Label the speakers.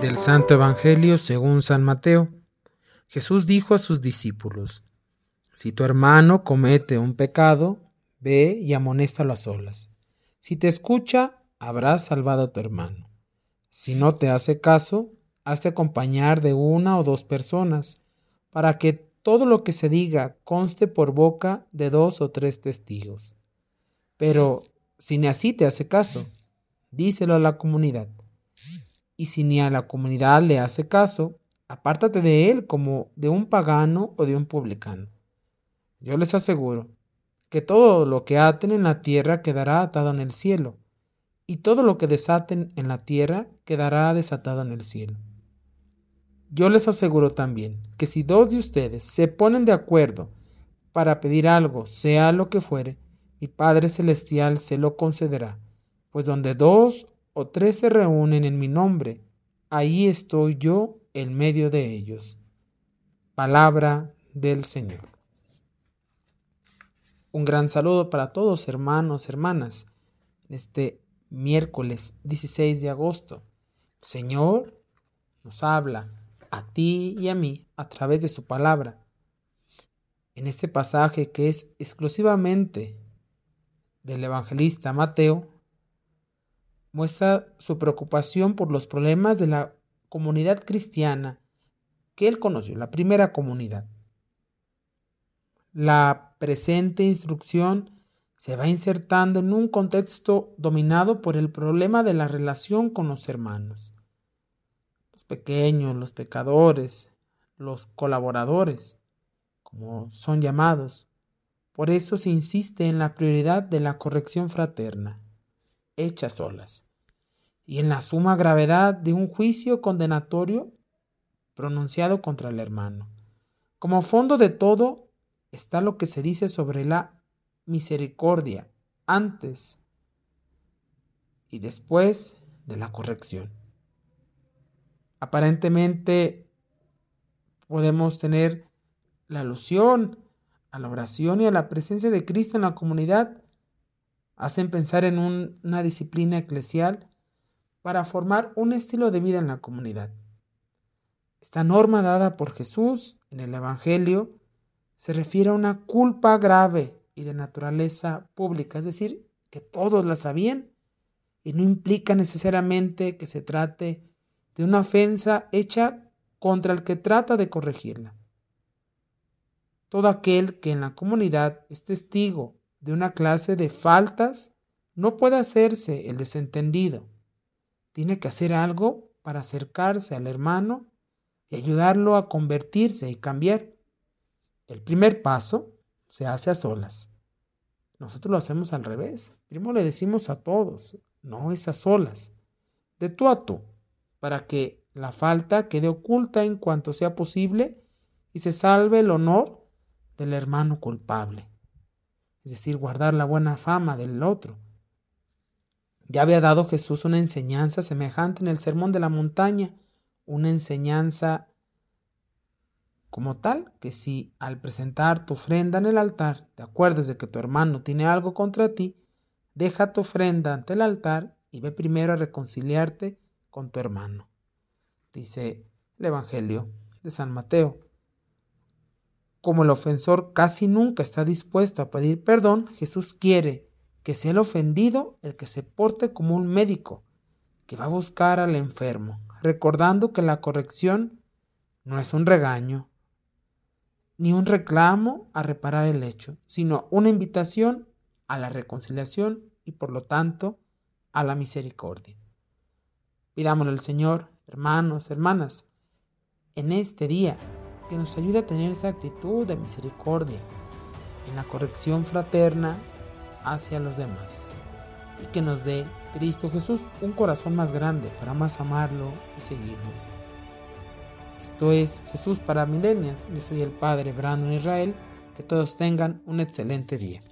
Speaker 1: Del Santo Evangelio según San Mateo. Jesús dijo a sus discípulos, Si tu hermano comete un pecado, ve y amonéstalo a solas. Si te escucha, habrás salvado a tu hermano. Si no te hace caso, hazte acompañar de una o dos personas, para que todo lo que se diga conste por boca de dos o tres testigos. Pero si ni así te hace caso, díselo a la comunidad. Y si ni a la comunidad le hace caso, apártate de él como de un pagano o de un publicano. Yo les aseguro que todo lo que aten en la tierra quedará atado en el cielo, y todo lo que desaten en la tierra quedará desatado en el cielo. Yo les aseguro también que si dos de ustedes se ponen de acuerdo para pedir algo, sea lo que fuere, mi Padre Celestial se lo concederá, pues donde dos o tres se reúnen en mi nombre, ahí estoy yo en medio de ellos. Palabra del Señor. Un gran saludo para todos hermanos, hermanas, este miércoles 16 de agosto. Señor nos habla a ti y a mí a través de su palabra. En este pasaje que es exclusivamente del evangelista Mateo, muestra su preocupación por los problemas de la comunidad cristiana que él conoció, la primera comunidad. La presente instrucción se va insertando en un contexto dominado por el problema de la relación con los hermanos. Los pequeños, los pecadores, los colaboradores, como son llamados. Por eso se insiste en la prioridad de la corrección fraterna, hecha solas, y en la suma gravedad de un juicio condenatorio pronunciado contra el hermano. Como fondo de todo está lo que se dice sobre la misericordia antes y después de la corrección. Aparentemente podemos tener la alusión a la oración y a la presencia de Cristo en la comunidad. Hacen pensar en una disciplina eclesial para formar un estilo de vida en la comunidad. Esta norma dada por Jesús en el Evangelio se refiere a una culpa grave y de naturaleza pública, es decir, que todos la sabían y no implica necesariamente que se trate de una ofensa hecha contra el que trata de corregirla. Todo aquel que en la comunidad es testigo de una clase de faltas no puede hacerse el desentendido. Tiene que hacer algo para acercarse al hermano y ayudarlo a convertirse y cambiar. El primer paso se hace a solas. Nosotros lo hacemos al revés. Primero le decimos a todos, no es a solas, de tú a tú, para que la falta quede oculta en cuanto sea posible y se salve el honor del hermano culpable. Es decir, guardar la buena fama del otro. Ya había dado Jesús una enseñanza semejante en el Sermón de la Montaña, una enseñanza como tal que si al presentar tu ofrenda en el altar te acuerdas de que tu hermano tiene algo contra ti, deja tu ofrenda ante el altar y ve primero a reconciliarte con tu hermano. Dice el Evangelio de San Mateo. Como el ofensor casi nunca está dispuesto a pedir perdón, Jesús quiere que sea el ofendido el que se porte como un médico, que va a buscar al enfermo, recordando que la corrección no es un regaño, ni un reclamo a reparar el hecho, sino una invitación a la reconciliación y por lo tanto a la misericordia. Pidámosle al Señor, hermanos, hermanas, en este día, que nos ayude a tener esa actitud de misericordia en la corrección fraterna hacia los demás y que nos dé Cristo Jesús un corazón más grande para más amarlo y seguirlo. Esto es Jesús para Milenias. Yo soy el Padre Brandon Israel. Que todos tengan un excelente día.